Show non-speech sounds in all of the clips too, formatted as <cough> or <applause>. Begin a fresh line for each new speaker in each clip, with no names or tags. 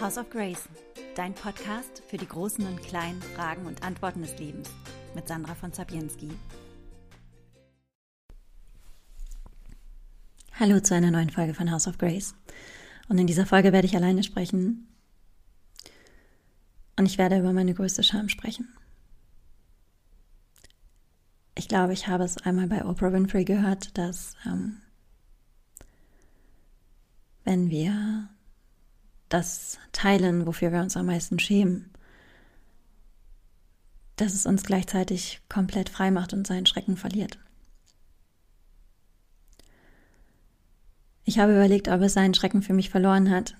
House of Grace, dein Podcast für die großen und kleinen Fragen und Antworten des Lebens mit Sandra von Zabienski. Hallo zu einer neuen Folge von House of Grace. Und in dieser Folge werde ich alleine sprechen. Und ich werde über meine größte Scham sprechen. Ich glaube, ich habe es einmal bei Oprah Winfrey gehört, dass ähm, wenn wir das teilen, wofür wir uns am meisten schämen, dass es uns gleichzeitig komplett frei macht und seinen Schrecken verliert. Ich habe überlegt, ob es seinen Schrecken für mich verloren hat.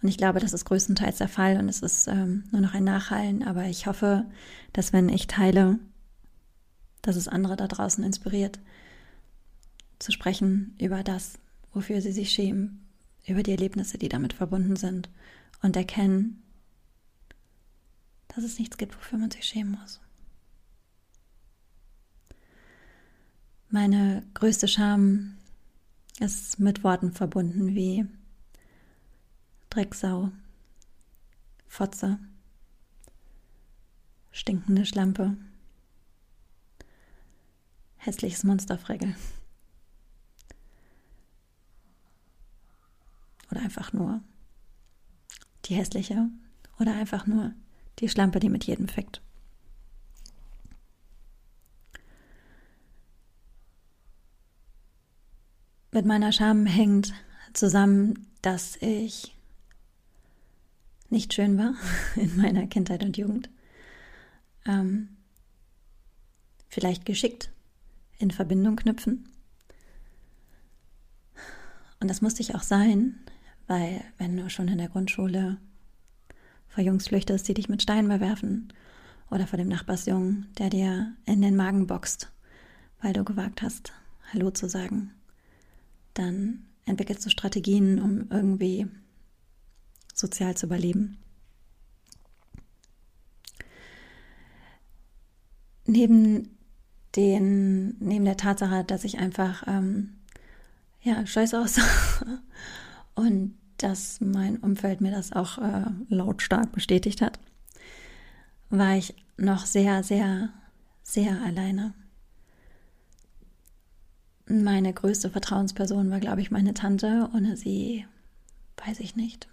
Und ich glaube, das ist größtenteils der Fall und es ist ähm, nur noch ein Nachhallen. Aber ich hoffe, dass wenn ich teile, dass es andere da draußen inspiriert, zu sprechen über das, wofür sie sich schämen, über die Erlebnisse, die damit verbunden sind und erkennen, dass es nichts gibt, wofür man sich schämen muss. Meine größte Scham ist mit Worten verbunden wie Drecksau, Fotze, stinkende Schlampe, hässliches Monsterfregel. Oder einfach nur die hässliche oder einfach nur die Schlampe, die mit jedem fickt. Mit meiner Scham hängt zusammen, dass ich nicht schön war <laughs> in meiner Kindheit und Jugend. Ähm, vielleicht geschickt in Verbindung knüpfen. Und das musste ich auch sein, weil wenn du schon in der Grundschule vor Jungs flüchtest, die dich mit Steinen bewerfen oder vor dem Nachbarsjungen, der dir in den Magen boxt, weil du gewagt hast, Hallo zu sagen, dann entwickelst du Strategien, um irgendwie sozial zu überleben. Neben, den, neben der Tatsache, dass ich einfach ähm, ja, scheiße aussah <laughs> und dass mein Umfeld mir das auch äh, lautstark bestätigt hat, war ich noch sehr, sehr, sehr alleine. Meine größte Vertrauensperson war, glaube ich, meine Tante. Ohne sie weiß ich nicht,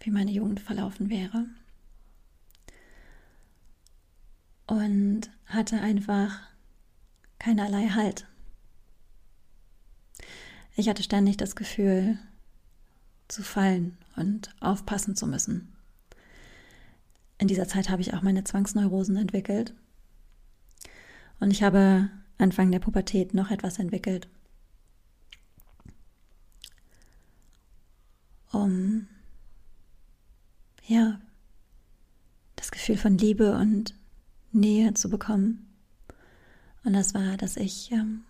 wie meine Jugend verlaufen wäre. Und hatte einfach keinerlei Halt. Ich hatte ständig das Gefühl, zu fallen und aufpassen zu müssen. In dieser Zeit habe ich auch meine Zwangsneurosen entwickelt. Und ich habe Anfang der Pubertät noch etwas entwickelt, um ja das Gefühl von Liebe und Nähe zu bekommen. Und das war, dass ich ähm,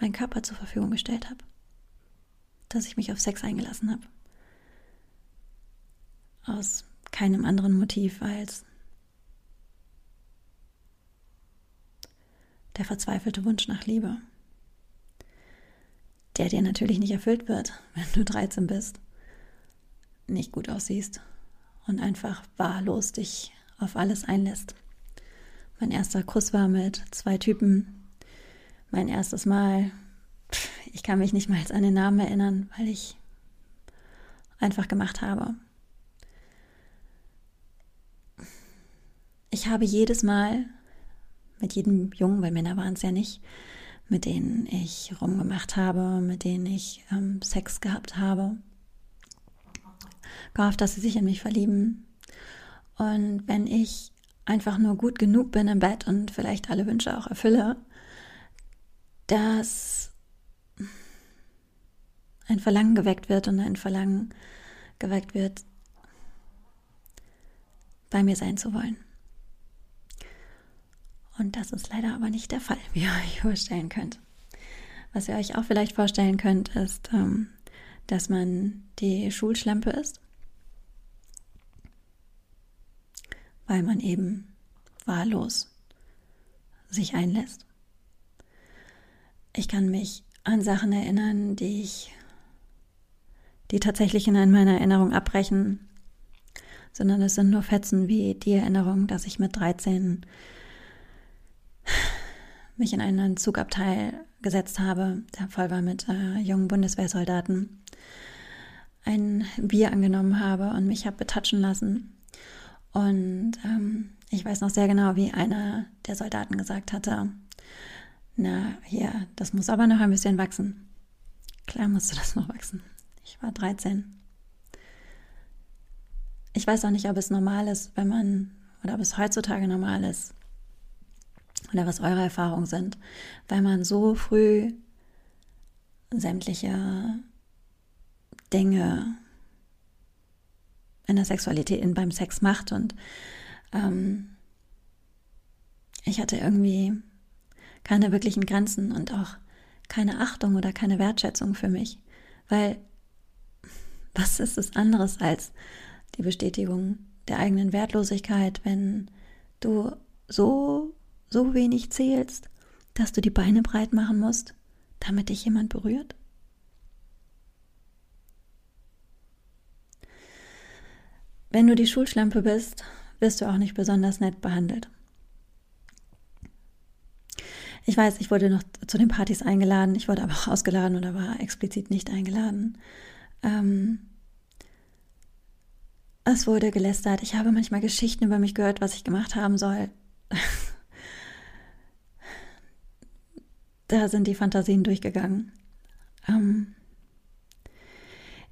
meinen Körper zur Verfügung gestellt habe, dass ich mich auf Sex eingelassen habe aus keinem anderen Motiv als der verzweifelte Wunsch nach Liebe, der dir natürlich nicht erfüllt wird, <laughs> wenn du 13 bist, nicht gut aussiehst und einfach wahllos dich auf alles einlässt. Mein erster Kuss war mit zwei Typen. Mein erstes Mal, ich kann mich nicht mal an den Namen erinnern, weil ich einfach gemacht habe. Ich habe jedes Mal mit jedem Jungen, weil Männer waren es ja nicht, mit denen ich rumgemacht habe, mit denen ich ähm, Sex gehabt habe, gehofft, dass sie sich in mich verlieben. Und wenn ich einfach nur gut genug bin im Bett und vielleicht alle Wünsche auch erfülle, dass ein Verlangen geweckt wird und ein Verlangen geweckt wird, bei mir sein zu wollen. Und das ist leider aber nicht der Fall, wie ihr <laughs> euch vorstellen könnt. Was ihr euch auch vielleicht vorstellen könnt, ist, ähm, dass man die Schulschlampe ist, weil man eben wahllos sich einlässt. Ich kann mich an Sachen erinnern, die ich die tatsächlich in meiner Erinnerung abbrechen, sondern es sind nur Fetzen wie die Erinnerung, dass ich mit 13 mich in einen Zugabteil gesetzt habe, der voll war mit äh, jungen Bundeswehrsoldaten, ein Bier angenommen habe und mich habe betatschen lassen. Und ähm, ich weiß noch sehr genau, wie einer der Soldaten gesagt hatte, na, hier, das muss aber noch ein bisschen wachsen. Klar musste das noch wachsen. Ich war 13. Ich weiß auch nicht, ob es normal ist, wenn man, oder ob es heutzutage normal ist, oder was eure Erfahrungen sind, weil man so früh sämtliche Dinge in der Sexualität, in, beim Sex macht und ähm, ich hatte irgendwie keine wirklichen Grenzen und auch keine Achtung oder keine Wertschätzung für mich, weil <laughs> was ist es anderes als die Bestätigung der eigenen Wertlosigkeit, wenn du so so wenig zählst, dass du die Beine breit machen musst, damit dich jemand berührt? Wenn du die Schulschlampe bist, wirst du auch nicht besonders nett behandelt. Ich weiß, ich wurde noch zu den Partys eingeladen, ich wurde aber auch ausgeladen oder war explizit nicht eingeladen. Ähm, es wurde gelästert. Ich habe manchmal Geschichten über mich gehört, was ich gemacht haben soll. <laughs> da sind die Fantasien durchgegangen. Ähm,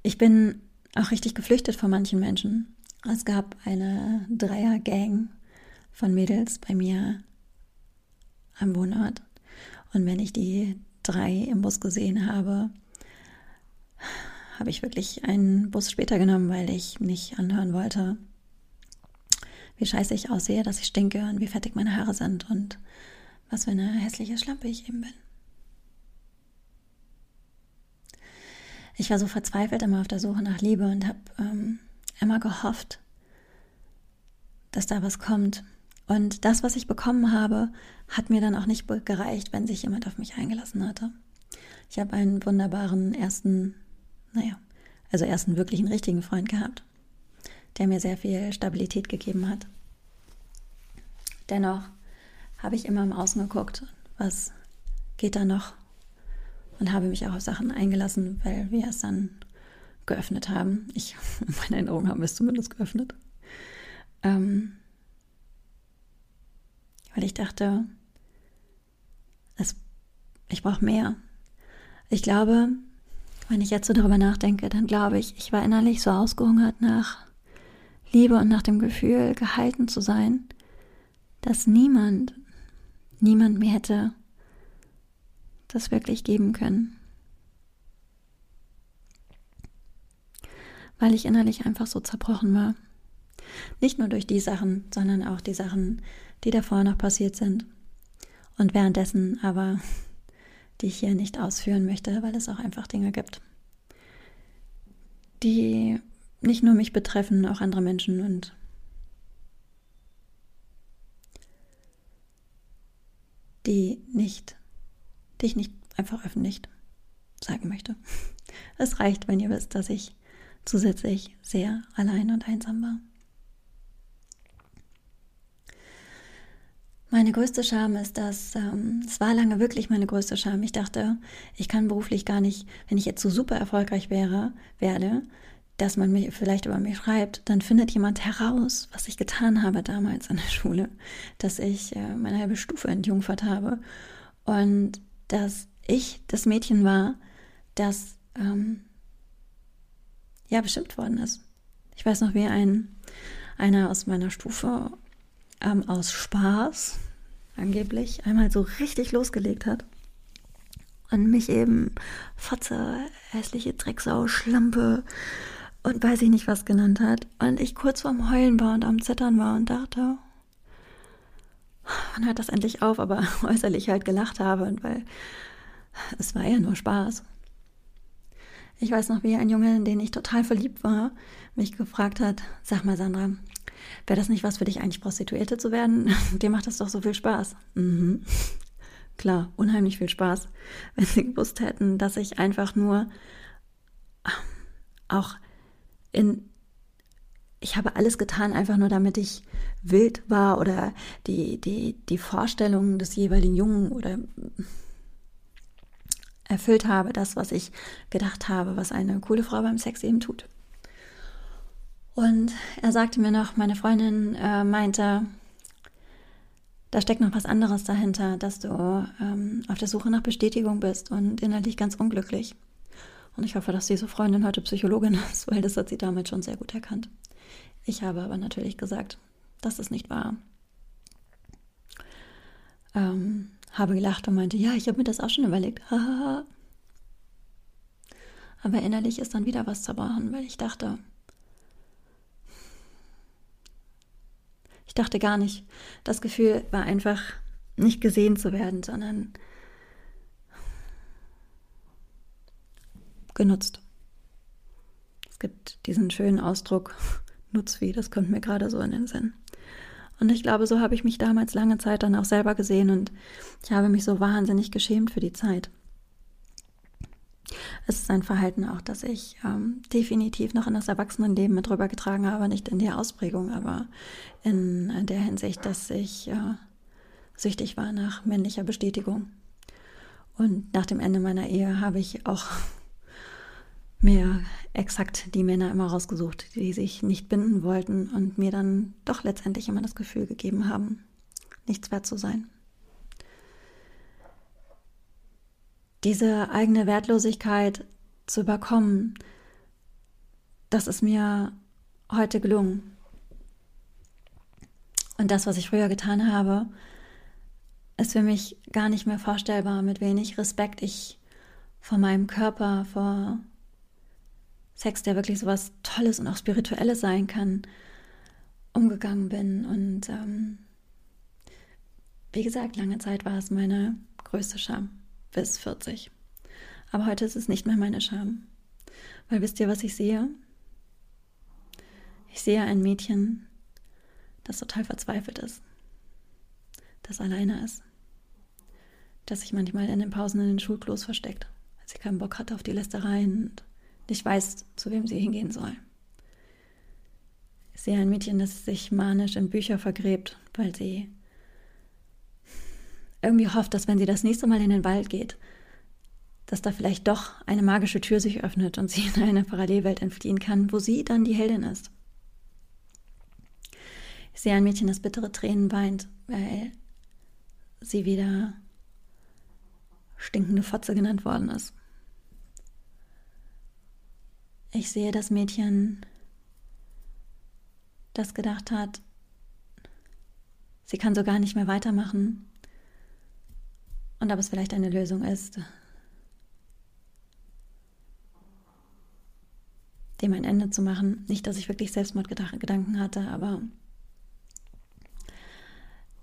ich bin auch richtig geflüchtet vor manchen Menschen. Es gab eine Dreier-Gang von Mädels bei mir am Wohnort. Und wenn ich die drei im Bus gesehen habe, habe ich wirklich einen Bus später genommen, weil ich nicht anhören wollte, wie scheiße ich aussehe, dass ich stinke und wie fettig meine Haare sind und was für eine hässliche Schlampe ich eben bin. Ich war so verzweifelt immer auf der Suche nach Liebe und habe ähm, immer gehofft, dass da was kommt. Und das, was ich bekommen habe, hat mir dann auch nicht gereicht, wenn sich jemand auf mich eingelassen hatte. Ich habe einen wunderbaren ersten, naja, also ersten wirklichen richtigen Freund gehabt, der mir sehr viel Stabilität gegeben hat. Dennoch habe ich immer im Außen geguckt, was geht da noch und habe mich auch auf Sachen eingelassen, weil wir es dann geöffnet haben. Ich, <laughs> meine Erinnerungen haben es zumindest geöffnet. Ähm, weil ich dachte, es, ich brauche mehr. Ich glaube, wenn ich jetzt so darüber nachdenke, dann glaube ich, ich war innerlich so ausgehungert nach Liebe und nach dem Gefühl, gehalten zu sein, dass niemand, niemand mir hätte das wirklich geben können. Weil ich innerlich einfach so zerbrochen war. Nicht nur durch die Sachen, sondern auch die Sachen, die davor noch passiert sind. Und währenddessen aber, <laughs> die ich hier nicht ausführen möchte, weil es auch einfach Dinge gibt, die nicht nur mich betreffen, auch andere Menschen und die nicht die ich nicht einfach öffentlich sagen möchte. <laughs> Es reicht, wenn ihr wisst, dass ich zusätzlich sehr allein und einsam war. Meine größte Scham ist, dass ähm, es war lange wirklich meine größte Scham. Ich dachte, ich kann beruflich gar nicht, wenn ich jetzt so super erfolgreich wäre, werde, dass man mich vielleicht über mich schreibt, dann findet jemand heraus, was ich getan habe damals an der <laughs> Schule, dass ich äh, meine halbe Stufe entjungfert habe. Und dass ich das Mädchen war, das ähm, ja bestimmt worden ist. Ich weiß noch, wie ein einer aus meiner Stufe ähm, aus Spaß angeblich einmal so richtig losgelegt hat und mich eben Fotze, hässliche Drecksau, Schlampe und weiß ich nicht was genannt hat und ich kurz vorm Heulen war und am Zittern war und dachte, wann hört das endlich auf, aber <laughs> äußerlich halt gelacht habe weil es war ja nur Spaß. Ich weiß noch, wie ein Junge, in den ich total verliebt war, mich gefragt hat, sag mal Sandra, wäre das nicht was für dich eigentlich Prostituierte zu werden? <laughs> Dir macht das doch so viel Spaß. Mhm. Klar, unheimlich viel Spaß, <laughs> wenn sie gewusst hätten, dass ich einfach nur auch in, ich habe alles getan, einfach nur damit ich wild war oder die, die, die Vorstellungen des jeweiligen Jungen oder erfüllt habe, das, was ich gedacht habe, was eine coole Frau beim Sex eben tut. Und er sagte mir noch, meine Freundin äh, meinte, da steckt noch was anderes dahinter, dass du ähm, auf der Suche nach Bestätigung bist und innerlich ganz unglücklich. Und ich hoffe, dass diese Freundin heute Psychologin <laughs> ist, weil das hat sie damit schon sehr gut erkannt. Ich habe aber natürlich gesagt, das ist nicht wahr. Ähm, habe gelacht und meinte, ja, ich habe mir das auch schon überlegt. aber innerlich ist dann wieder was zerbrochen, weil ich dachte, ich dachte gar nicht. Das Gefühl war einfach nicht gesehen zu werden, sondern genutzt. Es gibt diesen schönen Ausdruck, nutz wie, das kommt mir gerade so in den Sinn. Und ich glaube, so habe ich mich damals lange Zeit dann auch selber gesehen und ich habe mich so wahnsinnig geschämt für die Zeit. Es ist ein Verhalten auch, das ich ähm, definitiv noch in das Erwachsenenleben mit rübergetragen habe, nicht in der Ausprägung, aber in der Hinsicht, dass ich äh, süchtig war nach männlicher Bestätigung. Und nach dem Ende meiner Ehe habe ich auch mir exakt die Männer immer rausgesucht, die sich nicht binden wollten und mir dann doch letztendlich immer das Gefühl gegeben haben, nichts wert zu sein. Diese eigene Wertlosigkeit zu überkommen, das ist mir heute gelungen. Und das, was ich früher getan habe, ist für mich gar nicht mehr vorstellbar, mit wenig Respekt ich vor meinem Körper, vor Sex, der wirklich so was Tolles und auch Spirituelles sein kann, umgegangen bin. Und ähm, wie gesagt, lange Zeit war es meine größte Scham bis 40. Aber heute ist es nicht mehr meine Scham. Weil wisst ihr, was ich sehe? Ich sehe ein Mädchen, das total verzweifelt ist, das alleine ist, das sich manchmal in den Pausen in den Schulklos versteckt, weil sie keinen Bock hat auf die Lästereien und nicht weiß, zu wem sie hingehen soll. Ich sehe ein Mädchen, das sich manisch in Bücher vergräbt, weil sie irgendwie hofft, dass wenn sie das nächste Mal in den Wald geht, dass da vielleicht doch eine magische Tür sich öffnet und sie in eine Parallelwelt entfliehen kann, wo sie dann die Heldin ist. Ich sehe ein Mädchen, das bittere Tränen weint, weil sie wieder stinkende Fotze genannt worden ist. Ich sehe das Mädchen, das gedacht hat, sie kann so gar nicht mehr weitermachen und ob es vielleicht eine Lösung ist, dem ein Ende zu machen. Nicht, dass ich wirklich Selbstmordgedanken hatte, aber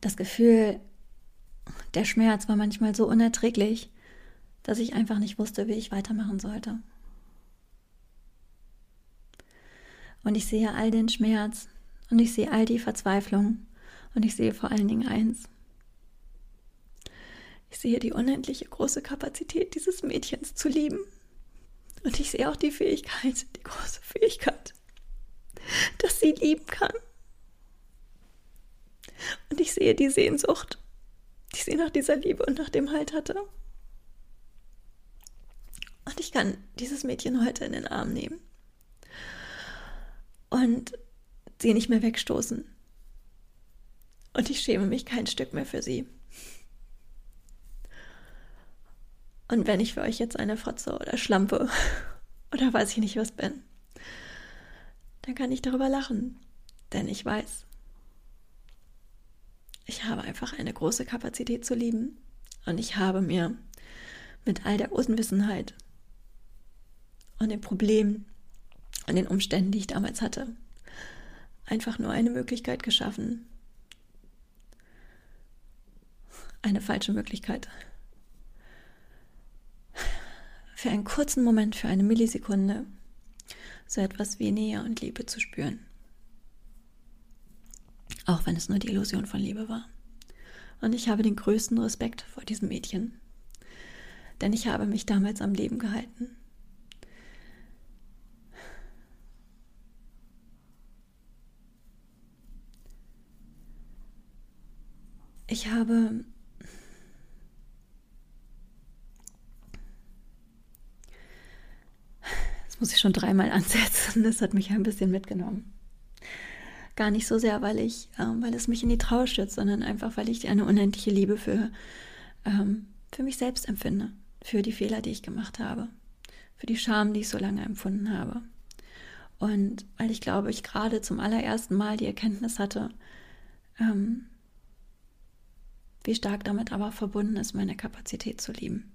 das Gefühl, der Schmerz war manchmal so unerträglich, dass ich einfach nicht wusste, wie ich weitermachen sollte. Und ich sehe all den Schmerz und ich sehe all die Verzweiflung und ich sehe vor allen Dingen eins. Ich sehe die unendliche große Kapazität dieses Mädchens zu lieben. Und ich sehe auch die Fähigkeit, die große Fähigkeit, dass sie lieben kann. Und ich sehe die Sehnsucht, die sie nach dieser Liebe und nach dem Halt hatte. Und ich kann dieses Mädchen heute in den Arm nehmen und sie nicht mehr wegstoßen. Und ich schäme mich kein Stück mehr für sie. Und wenn ich für euch jetzt eine Fotze oder Schlampe <laughs> oder weiß ich nicht was bin, dann kann ich darüber lachen. Denn ich weiß, ich habe einfach eine große Kapazität zu lieben. Und ich habe mir mit all der Unwissenheit und den Problemen, an den Umständen, die ich damals hatte, einfach nur eine Möglichkeit geschaffen. Eine falsche Möglichkeit. Für einen kurzen Moment, für eine Millisekunde, so etwas wie Nähe und Liebe zu spüren. Auch wenn es nur die Illusion von Liebe war. Und ich habe den größten Respekt vor diesem Mädchen. Denn ich habe mich damals am Leben gehalten. Ich habe das muss ich schon dreimal ansetzen, das hat mich ein bisschen mitgenommen. Gar nicht so sehr, weil ich, ähm, weil es mich in die Trauer stürzt, sondern einfach, weil ich eine unendliche Liebe für, ähm, für mich selbst empfinde, für die Fehler, die ich gemacht habe, für die Scham, die ich so lange empfunden habe. Und weil ich glaube, ich gerade zum allerersten Mal die Erkenntnis hatte, ähm, wie stark damit aber verbunden ist, meine Kapazität zu lieben.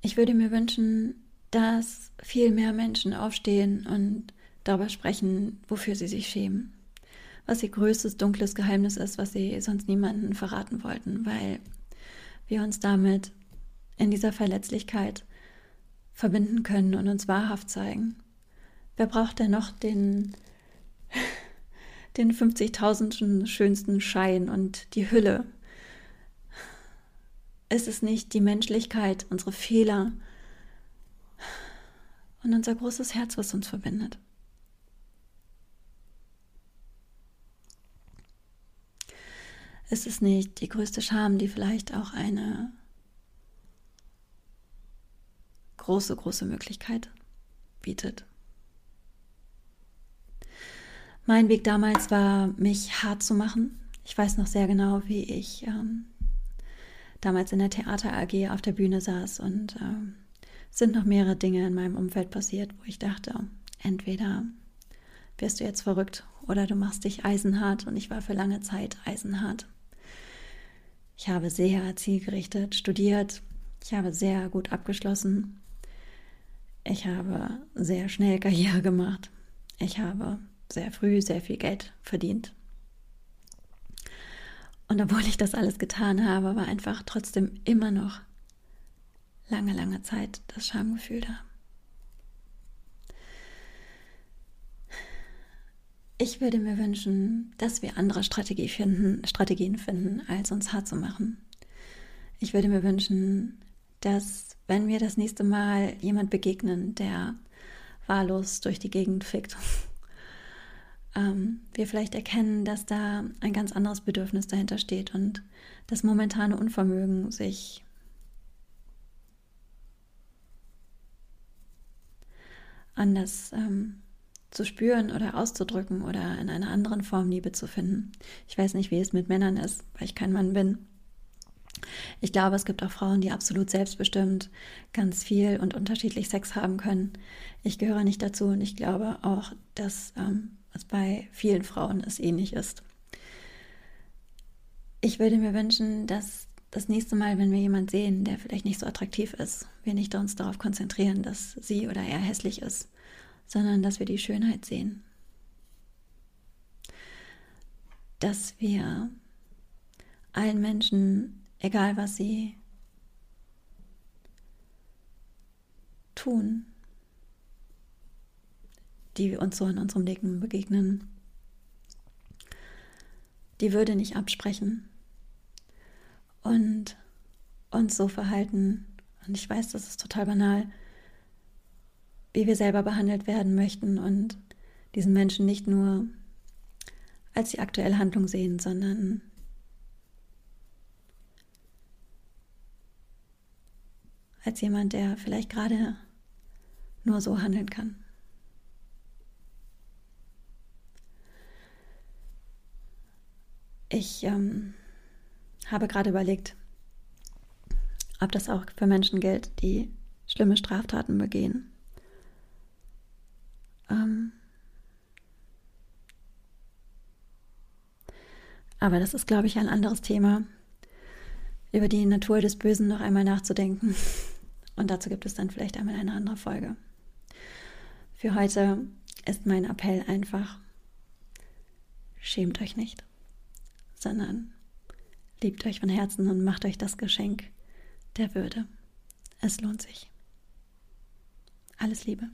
Ich würde mir wünschen, dass viel mehr Menschen aufstehen und darüber sprechen, wofür sie sich schämen. Was ihr größtes dunkles Geheimnis ist, was sie sonst niemandem verraten wollten, weil wir uns damit in dieser Verletzlichkeit verbinden können und uns wahrhaft zeigen. Wer braucht denn noch den den 50.000. schönsten Schein und die Hülle. Ist es nicht die Menschlichkeit, unsere Fehler und unser großes Herz, was uns verbindet? Ist es nicht die größte Scham, die vielleicht auch eine große, große Möglichkeit bietet? Mein Weg damals war, mich hart zu machen. Ich weiß noch sehr genau, wie ich ähm, damals in der Theater AG auf der Bühne saß und ähm, sind noch mehrere Dinge in meinem Umfeld passiert, wo ich dachte, entweder wirst du jetzt verrückt oder du machst dich eisenhart und ich war für lange Zeit eisenhart. Ich habe sehr zielgerichtet studiert, ich habe sehr gut abgeschlossen, ich habe sehr schnell Karriere gemacht, ich habe sehr früh sehr viel Geld verdient. Und obwohl ich das alles getan habe, war einfach trotzdem immer noch lange, lange Zeit das Schamgefühl da. Ich würde mir wünschen, dass wir andere Strategie finden, Strategien finden, als uns hart zu machen. Ich würde mir wünschen, dass wenn wir das nächste Mal jemand begegnen, der wahllos durch die Gegend fickt ähm, wir vielleicht erkennen, dass da ein ganz anderes Bedürfnis dahinter steht und das momentane Unvermögen, sich anders ähm, zu spüren oder auszudrücken oder in einer anderen Form Liebe zu finden. Ich weiß nicht, wie es mit Männern ist, weil ich kein Mann bin. Ich glaube, es gibt auch Frauen, die absolut selbstbestimmt ganz viel und unterschiedlich Sex haben können. Ich gehöre nicht dazu und ich glaube auch, dass ähm, was bei vielen Frauen es ähnlich ist. Ich würde mir wünschen, dass das nächste Mal, wenn wir jemanden sehen, der vielleicht nicht so attraktiv ist, wir nicht uns darauf konzentrieren, dass sie oder er hässlich ist, sondern dass wir die Schönheit sehen. Dass wir allen Menschen, egal was sie tun, die uns so in unserem Leben begegnen, die Würde nicht absprechen und uns so verhalten. Und ich weiß, das ist total banal, wie wir selber behandelt werden möchten und diesen Menschen nicht nur als die aktuelle Handlung sehen, sondern als jemand, der vielleicht gerade nur so handeln kann. Ich ähm, habe gerade überlegt, ob das auch für Menschen gilt, die schlimme Straftaten begehen. Ähm, aber das ist, glaube ich, ein anderes Thema, über die Natur des Bösen noch einmal nachzudenken. <laughs> Und dazu gibt es dann vielleicht einmal eine andere Folge. Für heute ist mein Appell einfach, schämt euch nicht sondern liebt euch von Herzen und macht euch das Geschenk der Würde. Es lohnt sich. Alles Liebe.